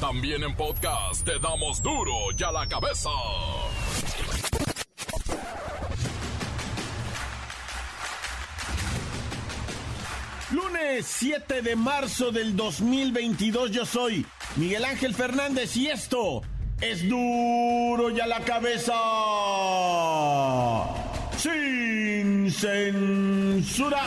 También en podcast te damos duro y a la cabeza. Lunes 7 de marzo del 2022 yo soy Miguel Ángel Fernández y esto es duro y a la cabeza. Sin censura.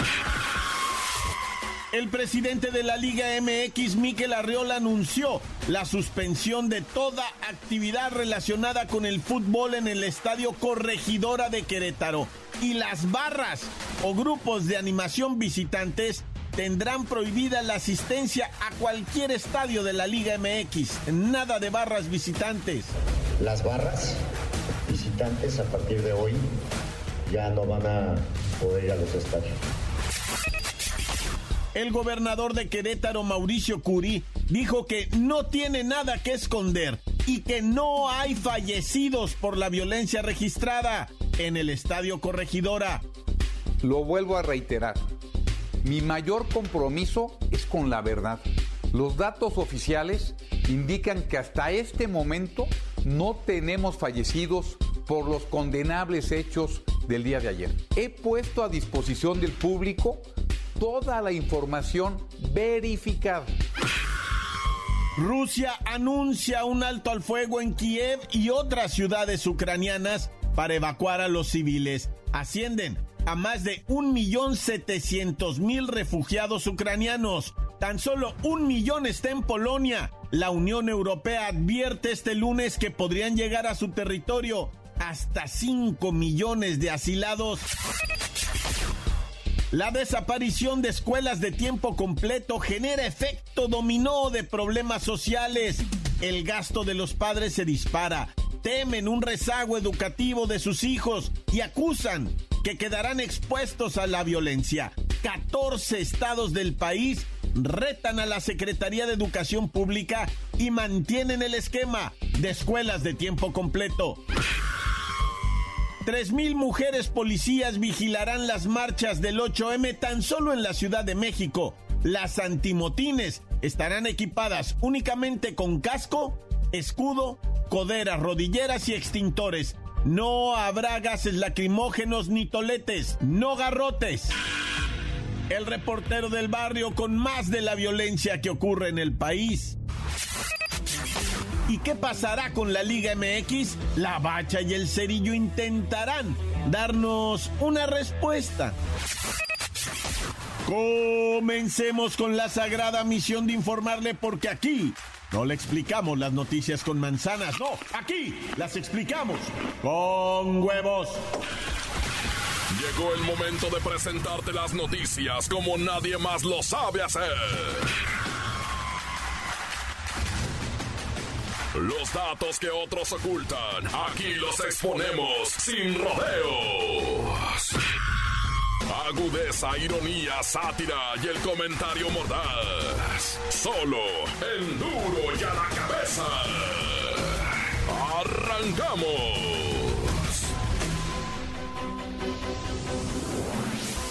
El presidente de la Liga MX, Miquel Arriola, anunció la suspensión de toda actividad relacionada con el fútbol en el Estadio Corregidora de Querétaro. Y las barras o grupos de animación visitantes tendrán prohibida la asistencia a cualquier estadio de la Liga MX. Nada de barras visitantes. Las barras visitantes a partir de hoy ya no van a poder ir a los estadios. El gobernador de Querétaro, Mauricio Curi, dijo que no tiene nada que esconder y que no hay fallecidos por la violencia registrada en el Estadio Corregidora. Lo vuelvo a reiterar. Mi mayor compromiso es con la verdad. Los datos oficiales indican que hasta este momento no tenemos fallecidos por los condenables hechos del día de ayer. He puesto a disposición del público toda la información verificada. Rusia anuncia un alto al fuego en Kiev y otras ciudades ucranianas para evacuar a los civiles. Ascienden a más de 1.700.000 refugiados ucranianos. Tan solo un millón está en Polonia. La Unión Europea advierte este lunes que podrían llegar a su territorio hasta 5 millones de asilados. La desaparición de escuelas de tiempo completo genera efecto dominó de problemas sociales. El gasto de los padres se dispara, temen un rezago educativo de sus hijos y acusan que quedarán expuestos a la violencia. 14 estados del país retan a la Secretaría de Educación Pública y mantienen el esquema de escuelas de tiempo completo. 3.000 mujeres policías vigilarán las marchas del 8M tan solo en la Ciudad de México. Las antimotines estarán equipadas únicamente con casco, escudo, coderas, rodilleras y extintores. No habrá gases lacrimógenos ni toletes, no garrotes. El reportero del barrio con más de la violencia que ocurre en el país. ¿Y qué pasará con la Liga MX? La Bacha y el Cerillo intentarán darnos una respuesta. Comencemos con la sagrada misión de informarle porque aquí no le explicamos las noticias con manzanas, no, aquí las explicamos con huevos. Llegó el momento de presentarte las noticias como nadie más lo sabe hacer. Los datos que otros ocultan, aquí los exponemos sin rodeos. Agudeza, ironía, sátira y el comentario mordaz. Solo en duro y a la cabeza. Arrancamos.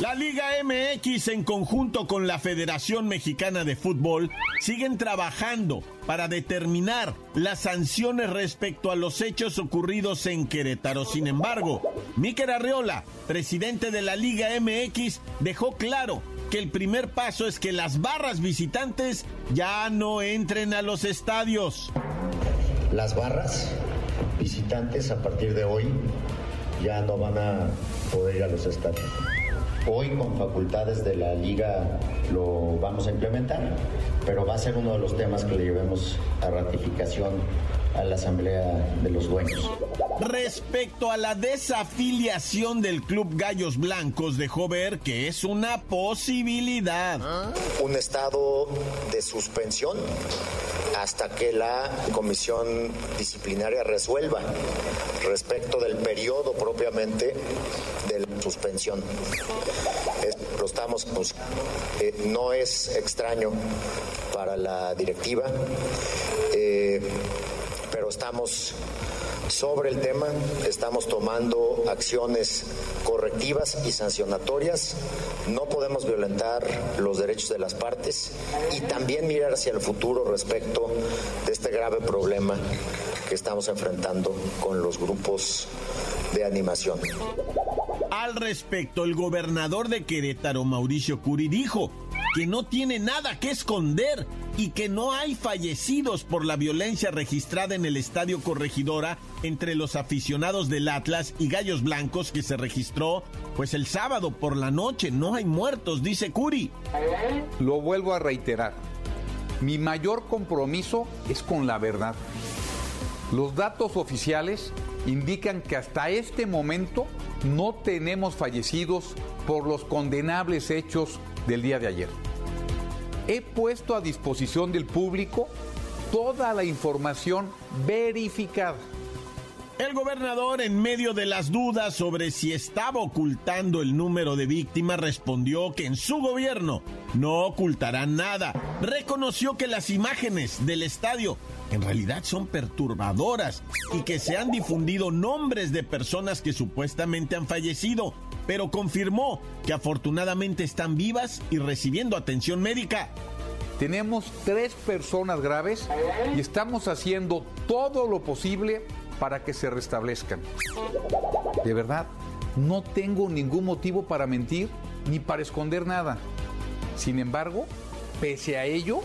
La Liga MX en conjunto con la Federación Mexicana de Fútbol siguen trabajando para determinar las sanciones respecto a los hechos ocurridos en Querétaro. Sin embargo, Miquel Arreola, presidente de la Liga MX, dejó claro que el primer paso es que las barras visitantes ya no entren a los estadios. Las barras visitantes a partir de hoy ya no van a poder ir a los estadios. Hoy con facultades de la liga lo vamos a implementar, pero va a ser uno de los temas que le llevemos a ratificación a la Asamblea de los Dueños. Respecto a la desafiliación del Club Gallos Blancos, dejó ver que es una posibilidad. Un estado de suspensión hasta que la comisión disciplinaria resuelva respecto del periodo propiamente de la suspensión. Lo estamos, pues, eh, no es extraño para la directiva, eh, pero estamos Sobre el tema, estamos tomando acciones correctivas y sancionatorias. No podemos violentar los derechos de las partes y también mirar hacia el futuro respecto de este grave problema que estamos enfrentando con los grupos de animación. Al respecto, el gobernador de Querétaro, Mauricio Curi, dijo que no tiene nada que esconder y que no hay fallecidos por la violencia registrada en el Estadio Corregidora entre los aficionados del Atlas y Gallos Blancos que se registró pues el sábado por la noche. No hay muertos, dice Curi. Lo vuelvo a reiterar. Mi mayor compromiso es con la verdad. Los datos oficiales indican que hasta este momento no tenemos fallecidos por los condenables hechos del día de ayer. He puesto a disposición del público toda la información verificada. El gobernador, en medio de las dudas sobre si estaba ocultando el número de víctimas, respondió que en su gobierno no ocultarán nada. Reconoció que las imágenes del estadio en realidad son perturbadoras y que se han difundido nombres de personas que supuestamente han fallecido, pero confirmó que afortunadamente están vivas y recibiendo atención médica. Tenemos tres personas graves y estamos haciendo todo lo posible para que se restablezcan. De verdad, no tengo ningún motivo para mentir ni para esconder nada. Sin embargo, pese a ello,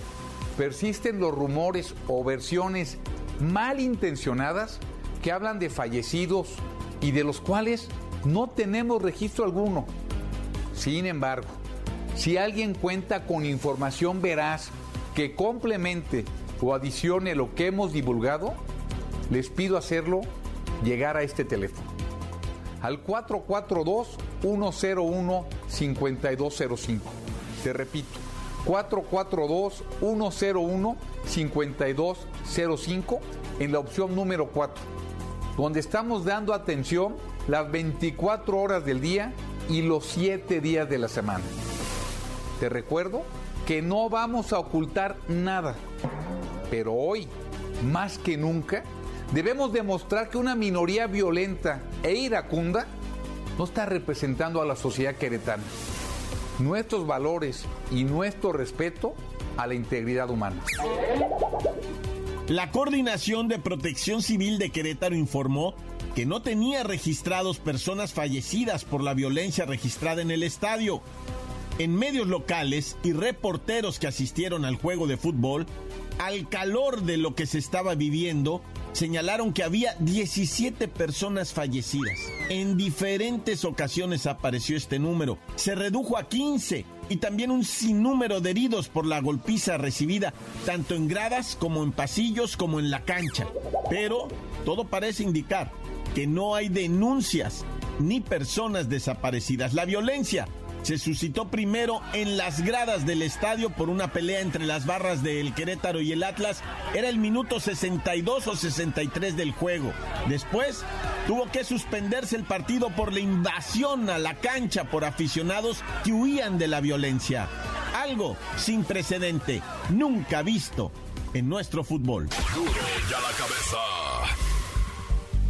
persisten los rumores o versiones malintencionadas que hablan de fallecidos y de los cuales no tenemos registro alguno. Sin embargo, si alguien cuenta con información veraz que complemente o adicione lo que hemos divulgado, les pido hacerlo llegar a este teléfono. Al 442-101-5205. Te repito, 442-101-5205 en la opción número 4, donde estamos dando atención las 24 horas del día y los 7 días de la semana. Te recuerdo que no vamos a ocultar nada, pero hoy, más que nunca, debemos demostrar que una minoría violenta e iracunda no está representando a la sociedad queretana nuestros valores y nuestro respeto a la integridad humana. La Coordinación de Protección Civil de Querétaro informó que no tenía registrados personas fallecidas por la violencia registrada en el estadio. En medios locales y reporteros que asistieron al juego de fútbol, al calor de lo que se estaba viviendo, señalaron que había 17 personas fallecidas. En diferentes ocasiones apareció este número. Se redujo a 15 y también un sinnúmero de heridos por la golpiza recibida, tanto en gradas como en pasillos como en la cancha. Pero todo parece indicar que no hay denuncias ni personas desaparecidas. La violencia se suscitó primero en las gradas del estadio por una pelea entre las barras del Querétaro y el Atlas. Era el minuto 62 o 63 del juego. Después tuvo que suspenderse el partido por la invasión a la cancha por aficionados que huían de la violencia. Algo sin precedente, nunca visto en nuestro fútbol. la cabeza.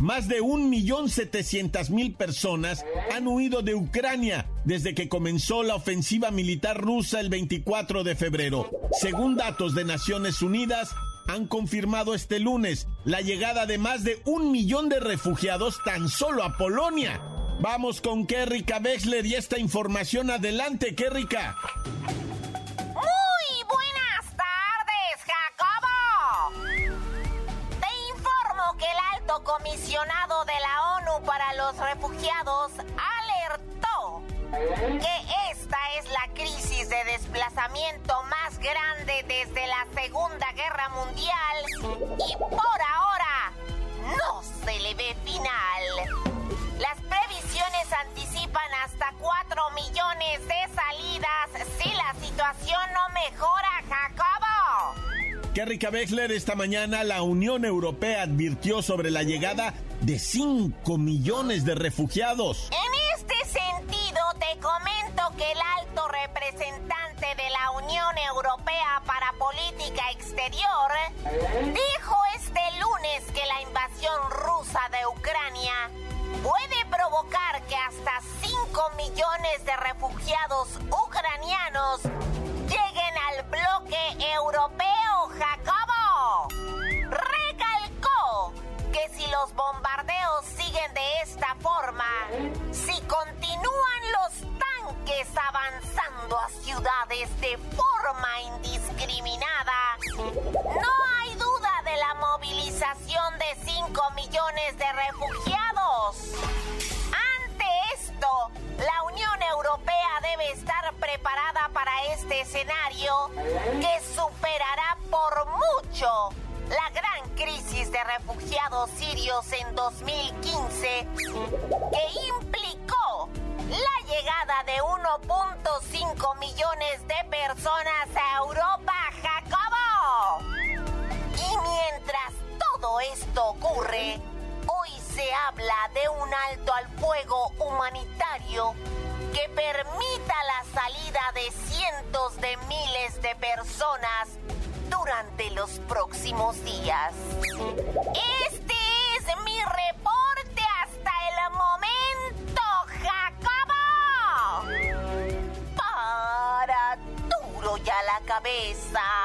Más de 1.700.000 personas han huido de Ucrania desde que comenzó la ofensiva militar rusa el 24 de febrero. Según datos de Naciones Unidas, han confirmado este lunes la llegada de más de un millón de refugiados tan solo a Polonia. Vamos con Kerrika Wexler y esta información adelante, Kerrika. Para los refugiados alertó que esta es la crisis de desplazamiento más grande desde la Segunda Guerra Mundial y por ahora no se le ve final. Las previsiones anticipan hasta 4 millones de salidas si la situación no mejora, Jacobo. Kerrika Bechler, esta mañana la Unión Europea advirtió sobre la llegada de 5 millones de refugiados. En este sentido, te comento que el alto representante de la Unión Europea para Política Exterior dijo este lunes que la invasión rusa de Ucrania puede provocar que hasta 5 millones de refugiados ucranianos lleguen al bloque europeo, Jacobo. Recalcó que si los bombardeos siguen de esta forma, si continúan los tanques avanzando a ciudades de forma indiscriminada, no hay duda de la movilización de 5 millones de refugiados. Europea debe estar preparada para este escenario que superará por mucho la gran crisis de refugiados sirios en 2015 que implicó la llegada de 1.5 millones de personas a Europa, Jacobo. Y mientras todo esto ocurre, hoy se habla de un alto al fuego humanitario que permita la salida de cientos de miles de personas durante los próximos días. Este es mi reporte hasta el momento, Jacobo. Para duro ya la cabeza.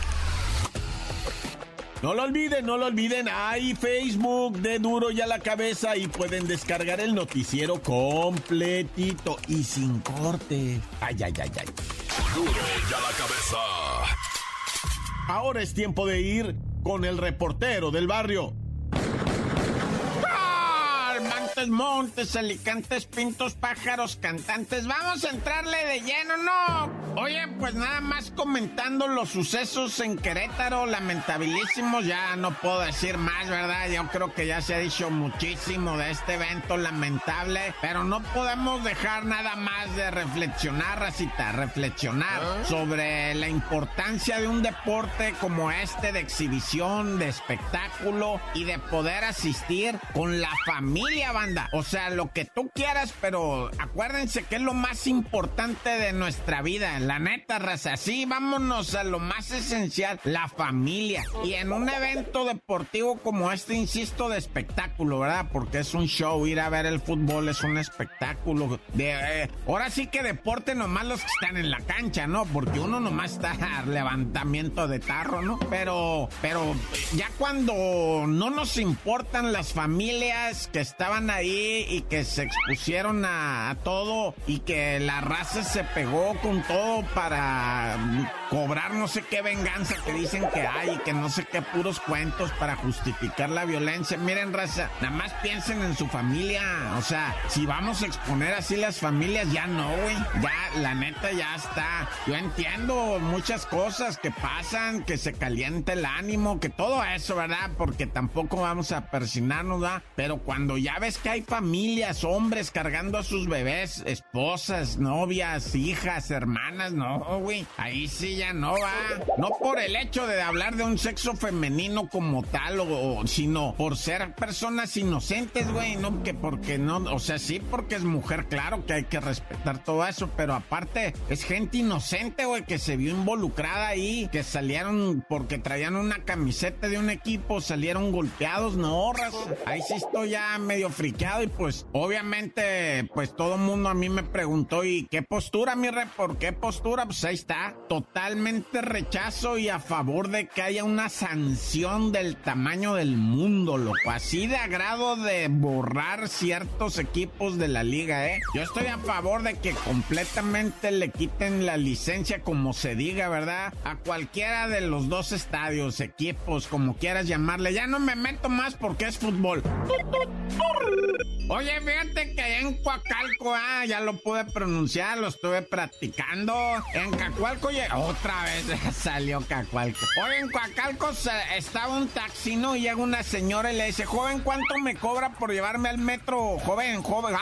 No lo olviden, no lo olviden. Hay Facebook de Duro y a la cabeza y pueden descargar el noticiero completito y sin corte. Ay, ay, ay, ay. Duro y a la cabeza. Ahora es tiempo de ir con el reportero del barrio. Montes, montes, alicantes, pintos, pájaros, cantantes. Vamos a entrarle de lleno, ¿no? Oye, pues nada más comentando los sucesos en Querétaro, lamentabilísimos. Ya no puedo decir más, ¿verdad? Yo creo que ya se ha dicho muchísimo de este evento lamentable. Pero no podemos dejar nada más de reflexionar, Racita, reflexionar sobre la importancia de un deporte como este, de exhibición, de espectáculo y de poder asistir con la familia, O sea, lo que tú quieras, pero acuérdense que es lo más importante de nuestra vida. La neta, raza. Sí, vámonos a lo más esencial, la familia. Y en un evento deportivo como este, insisto, de espectáculo, ¿verdad? Porque es un show, ir a ver el fútbol es un espectáculo. De, eh, ahora sí que deporte nomás los que están en la cancha, ¿no? Porque uno nomás está levantamiento de tarro, ¿no? Pero, pero ya cuando no nos importan las familias que estaban ahí y que se expusieron a, a, todo y que la raza se pegó con todo para cobrar no sé qué venganza que dicen que hay y que no sé qué puros cuentos para justificar la violencia. Miren, raza, nada más piensen en su familia. O sea, si vamos a exponer así las familias, ya no, güey. Ya, la neta, ya está. Yo entiendo muchas cosas que pasan, que se calienta el ánimo, que todo eso, ¿verdad? Porque tampoco vamos a persinarnos, ¿verdad? Pero cuando ya ves que hay familias, hombres cargando a sus bebés, esposas, novias, hijas, hermanas, no, güey. Ahí sí ya no va. No por el hecho de hablar de un sexo femenino como tal, sino por ser personas inocentes, güey. No que porque no, o sea, sí porque es mujer, claro que hay que respetar todo eso, pero aparte es gente inocente, güey, que se vio involucrada ahí, que salieron porque traían una camiseta de un equipo, salieron golpeados, no, raza. Ahí sí estoy ya medio y pues obviamente pues todo el mundo a mí me preguntó y qué postura mi rey, por qué postura, pues ahí está, totalmente rechazo y a favor de que haya una sanción del tamaño del mundo, loco, así de agrado de borrar ciertos equipos de la liga, eh. Yo estoy a favor de que completamente le quiten la licencia como se diga, ¿verdad? A cualquiera de los dos estadios, equipos, como quieras llamarle, ya no me meto más porque es fútbol. Oye, fíjate que en Coacalco, ah, ya lo pude pronunciar, lo estuve practicando. En Cacualco, otra vez salió Cacualco. Oye, en Coacalco estaba un taxi, ¿no? Y llega una señora y le dice, joven, ¿cuánto me cobra por llevarme al metro? Joven, joven.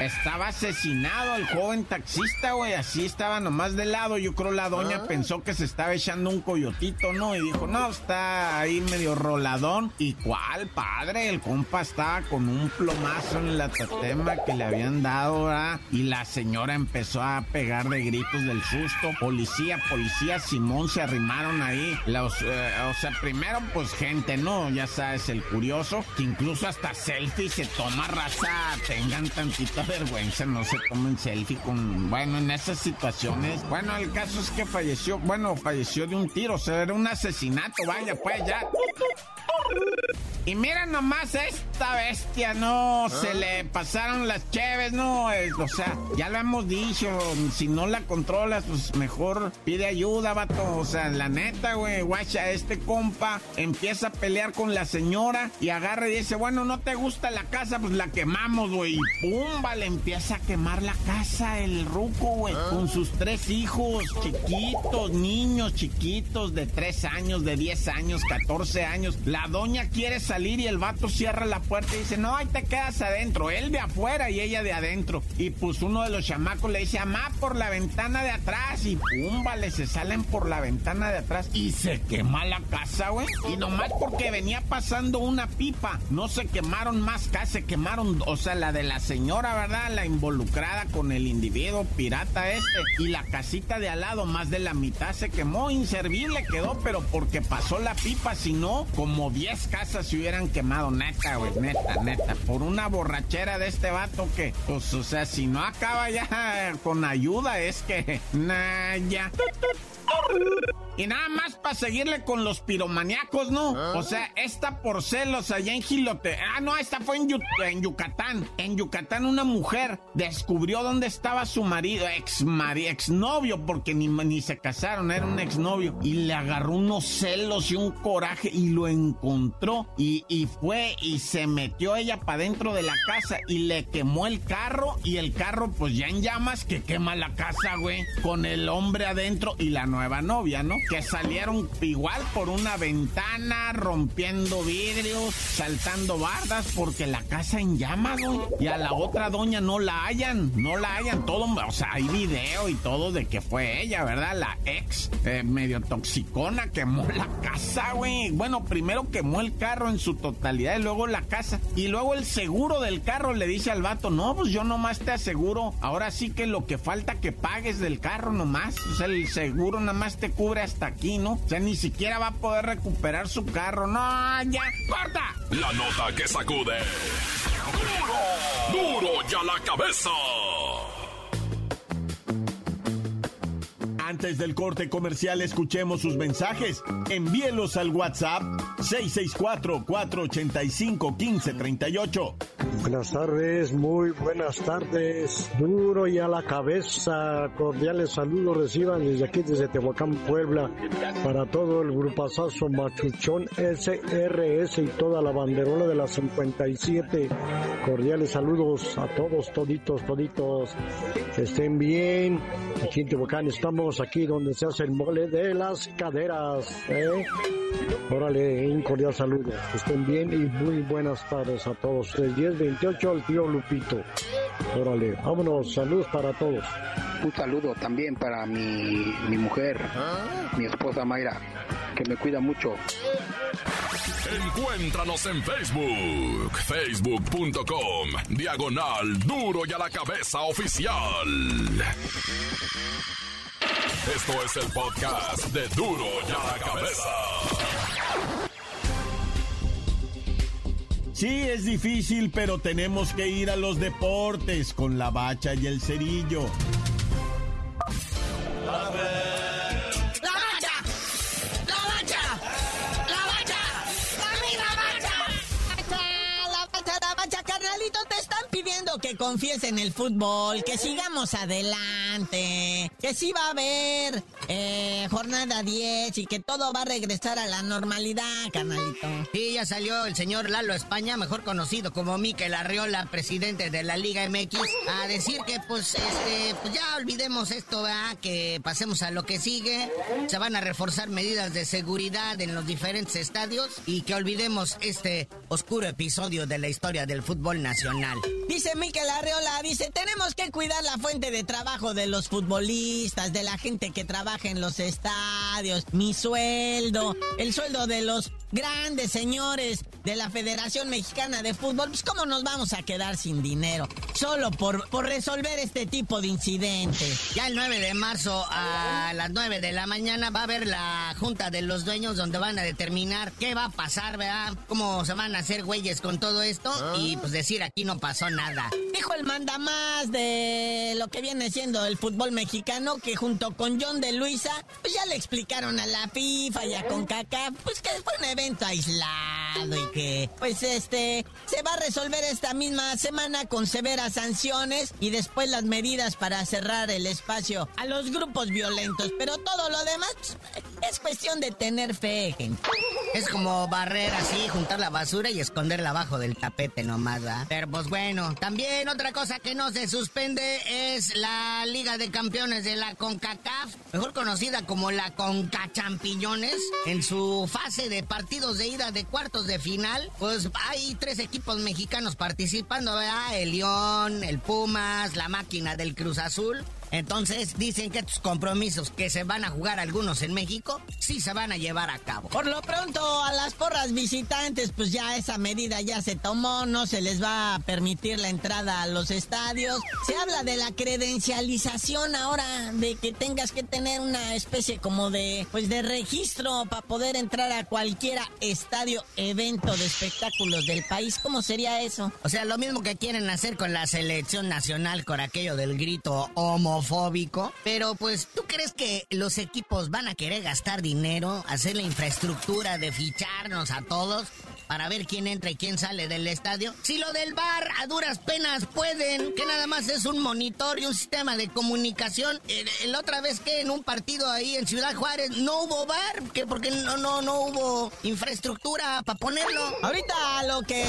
Estaba asesinado el joven taxista, güey. Así estaba nomás de lado. Yo creo la doña ah. pensó que se estaba echando un coyotito, ¿no? Y dijo, no, está ahí medio roladón. ¿Y cuál, padre? El compa estaba con un plomazo en la tatema que le habían dado, ¿verdad? Y la señora empezó a pegar de gritos del susto. Policía, policía, Simón se arrimaron ahí. Los, eh, o sea, primero, pues gente, ¿no? Ya sabes, el curioso, que incluso hasta selfie se toma raza. Tengan tantita vergüenza, no se tomen selfie con. Bueno, en esas situaciones. Bueno, el caso es que falleció, bueno, falleció de un tiro, o sea, era un asesinato, vaya, pues ya. Y mira nomás esta bestia, no, se le pasaron las cheves, no, o sea, ya lo hemos dicho, si no la controlas, pues mejor pide ayuda, vato, o sea, la neta, güey, guacha, este compa empieza a pelear con la señora y agarra y dice, bueno, no te gusta la casa, pues la quemamos, güey, y pumba, le empieza a quemar la casa el ruco, güey, ah. con sus tres hijos chiquitos, niños chiquitos de tres años, de 10 años, 14 años, la doña quiere salir y el vato cierra la puerta y dice, no, ahí te quedas adentro. Él de afuera y ella de adentro. Y pues uno de los chamacos le dice, amá, por la ventana de atrás. Y pum, vale, se salen por la ventana de atrás y se quema la casa, güey. Y nomás porque venía pasando una pipa, no se quemaron más casas, se quemaron, o sea, la de la señora, ¿verdad? La involucrada con el individuo pirata este. Y la casita de al lado, más de la mitad se quemó, inservible quedó, pero porque pasó la pipa, si no, como 10 casas se hubieran quemado, neta, güey, neta, neta, por una borrachera de este vato que, pues, o sea, si no acaba ya con ayuda, es que, nah, ya. Y nada más para seguirle con los piromaníacos, ¿no? Ah. O sea, esta por celos allá en Gilote. Ah, no, esta fue en, en, Yucatán. En Yucatán una mujer descubrió dónde estaba su marido, ex marido, exnovio, porque ni, ni se casaron, era un exnovio. Y le agarró unos celos y un coraje y lo encontró. Y, y fue y se metió ella para dentro de la casa y le quemó el carro. Y el carro, pues ya en llamas, que quema la casa, güey. Con el hombre adentro y la nueva novia, ¿no? Que salieron igual por una ventana, rompiendo vidrios, saltando bardas, porque la casa en llamas, güey. Y a la otra doña no la hayan, no la hayan. Todo, o sea, hay video y todo de que fue ella, ¿verdad? La ex eh, medio toxicona quemó la casa, güey. Bueno, primero quemó el carro en su totalidad y luego la casa. Y luego el seguro del carro le dice al vato, no, pues yo nomás te aseguro. Ahora sí que lo que falta que pagues del carro nomás. O sea, el seguro nada más te cubre hasta aquí, ¿no? O sea, ni siquiera va a poder recuperar su carro. No, ya, corta. La nota que sacude. Duro, duro ya la cabeza. Antes del corte comercial, escuchemos sus mensajes. Envíelos al WhatsApp 664-485-1538. Buenas tardes, muy buenas tardes. Duro y a la cabeza. Cordiales saludos reciban desde aquí, desde Tehuacán, Puebla, para todo el grupazazo Machuchón SRS y toda la banderola de la 57. Cordiales saludos a todos, toditos, toditos. Que estén bien. Aquí en Tehuacán estamos aquí donde se hace el mole de las caderas. ¿eh? Órale, un cordial saludo. Que estén bien y muy buenas tardes a todos. El 1028 al tío Lupito. Órale, vámonos, saludos para todos. Un saludo también para mi, mi mujer, mi esposa Mayra, que me cuida mucho. Encuéntranos en Facebook, facebook.com, diagonal duro y a la cabeza oficial. Esto es el podcast de Duro y a la Cabeza. Sí, es difícil, pero tenemos que ir a los deportes con la bacha y el cerillo. Confíes en el fútbol, que sigamos adelante, que sí va a haber eh, jornada 10 y que todo va a regresar a la normalidad, carnalito. Sí, ya salió el señor Lalo España, mejor conocido como Miquel Arriola, presidente de la Liga MX, a decir que pues este, pues ya olvidemos esto, ¿verdad? Que pasemos a lo que sigue. Se van a reforzar medidas de seguridad en los diferentes estadios y que olvidemos este oscuro episodio de la historia del fútbol nacional. Dice Miquel Arreola, dice, tenemos que cuidar la fuente de trabajo de los futbolistas, de la gente que trabaja en los estadios, mi sueldo, el sueldo de los grandes señores de la Federación Mexicana de Fútbol, pues cómo nos vamos a quedar sin dinero, solo por, por resolver este tipo de incidentes. Ya el 9 de marzo a las 9 de la mañana va a haber la Junta de los Dueños donde van a determinar qué va a pasar, ¿verdad? Cómo se van a hacer güeyes con todo esto y pues decir aquí no pasó nada. Dijo el mandamás de lo que viene siendo el fútbol mexicano que junto con John de Luisa, pues ya le explicaron a la FIFA y a CONCACAF, pues que fue un evento aislado y que, pues este, se va a resolver esta misma semana con severas sanciones y después las medidas para cerrar el espacio a los grupos violentos. Pero todo lo demás pues, es cuestión de tener fe, gente. Es como barrer así, juntar la basura y esconderla abajo del tapete nomás, ¿verdad? Pero pues bueno, también otra cosa que no se suspende es la Liga de Campeones de la CONCACAF, mejor conocida como la CONCA Champiñones, en su fase de partidos de ida de cuartos de final, pues hay tres equipos mexicanos participando, ¿verdad? El León, el Pumas, la máquina del Cruz Azul. Entonces dicen que estos compromisos que se van a jugar algunos en México, sí se van a llevar a cabo. Por lo pronto a las porras visitantes, pues ya esa medida ya se tomó, no se les va a permitir la entrada a los estadios. Se habla de la credencialización ahora, de que tengas que tener una especie como de, pues de registro para poder entrar a cualquier estadio, evento de espectáculos del país. ¿Cómo sería eso? O sea, lo mismo que quieren hacer con la selección nacional con aquello del grito homo Pero pues, ¿tú crees que los equipos van a querer gastar dinero, hacer la infraestructura de ficharnos a todos? Para ver quién entra y quién sale del estadio. Si lo del bar a duras penas pueden, que nada más es un monitor y un sistema de comunicación. La otra vez que en un partido ahí en Ciudad Juárez no hubo bar, que porque no, no, no hubo infraestructura para ponerlo. Ahorita lo que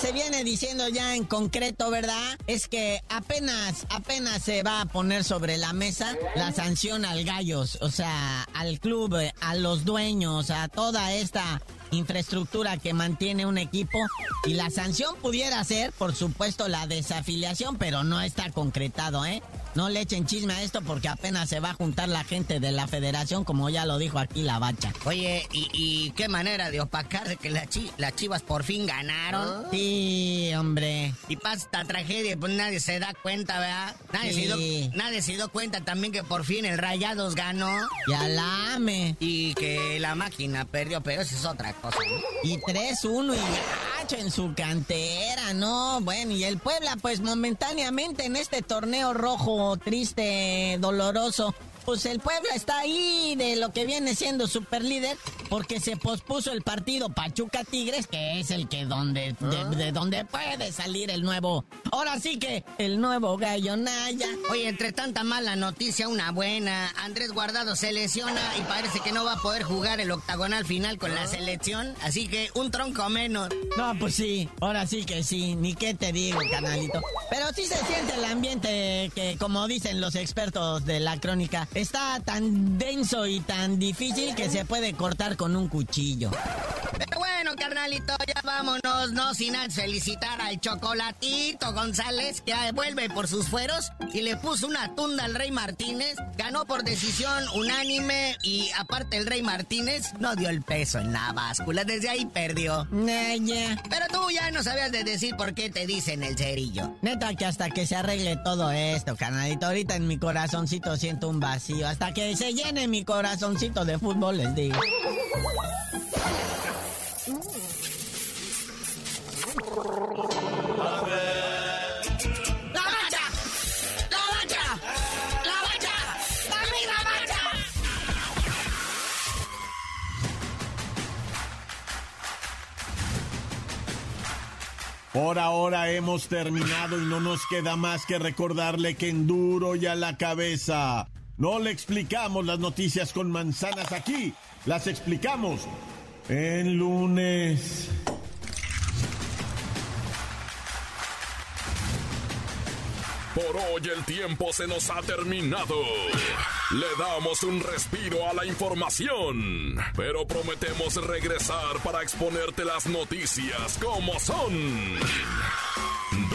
se viene diciendo ya en concreto, ¿verdad? Es que apenas, apenas se va a poner sobre la mesa la sanción al Gallos, o sea, al club, a los dueños, a toda esta infraestructura que mantiene un equipo y la sanción pudiera ser, por supuesto, la desafiliación, pero no está concretado, ¿eh? No le echen chisme a esto porque apenas se va a juntar la gente de la federación, como ya lo dijo aquí la bacha. Oye, ¿y, qué manera de opacar de que las chivas por fin ganaron? Sí, hombre. Y pasa esta tragedia, pues nadie se da cuenta, ¿verdad? Nadie, se dio, nadie se dio cuenta también que por fin el Rayados ganó. Ya la ame. Y que la máquina perdió, pero eso es otra cosa. Y 3-1 y en su cantera, ¿no? Bueno, y el Puebla, pues momentáneamente en este torneo rojo triste, doloroso. Pues el Puebla está ahí de lo que viene siendo super líder porque se pospuso el partido Pachuca Tigres, que es el que donde de, donde puede salir el nuevo. Ahora sí que el nuevo Gallo Naya. Oye, entre tanta mala noticia, una buena. Andrés Guardado se lesiona y parece que no va a poder jugar el octagonal final con la selección, así que un tronco menos. No, pues sí, ahora sí que sí, ni qué te digo, canalito. Pero sí se siente el ambiente que, como dicen los expertos de la crónica, está tan denso y tan difícil que se puede cortar con un cuchillo. Pero bueno, carnalito, ya vámonos, no sin felicitar al Chocolatito González, que vuelve por sus fueros y le puso una tunda al Rey Martínez. Ganó por decisión unánime y aparte el Rey Martínez no dio el peso en la báscula, desde ahí perdió. Pero tú ya no sabías de decir por qué te dicen el cerillo. Neta que hasta que se arregle todo esto, carnalito, ahorita en mi corazoncito siento un vacío. Hasta que se llene mi corazoncito de fútbol, les digo. Por ahora hemos terminado y no nos queda más que recordarle que en duro y a la cabeza No le explicamos las noticias con manzanas aquí, las explicamos en lunes. Por hoy el tiempo se nos ha terminado. Le damos un respiro a la información, pero prometemos regresar para exponerte las noticias como son.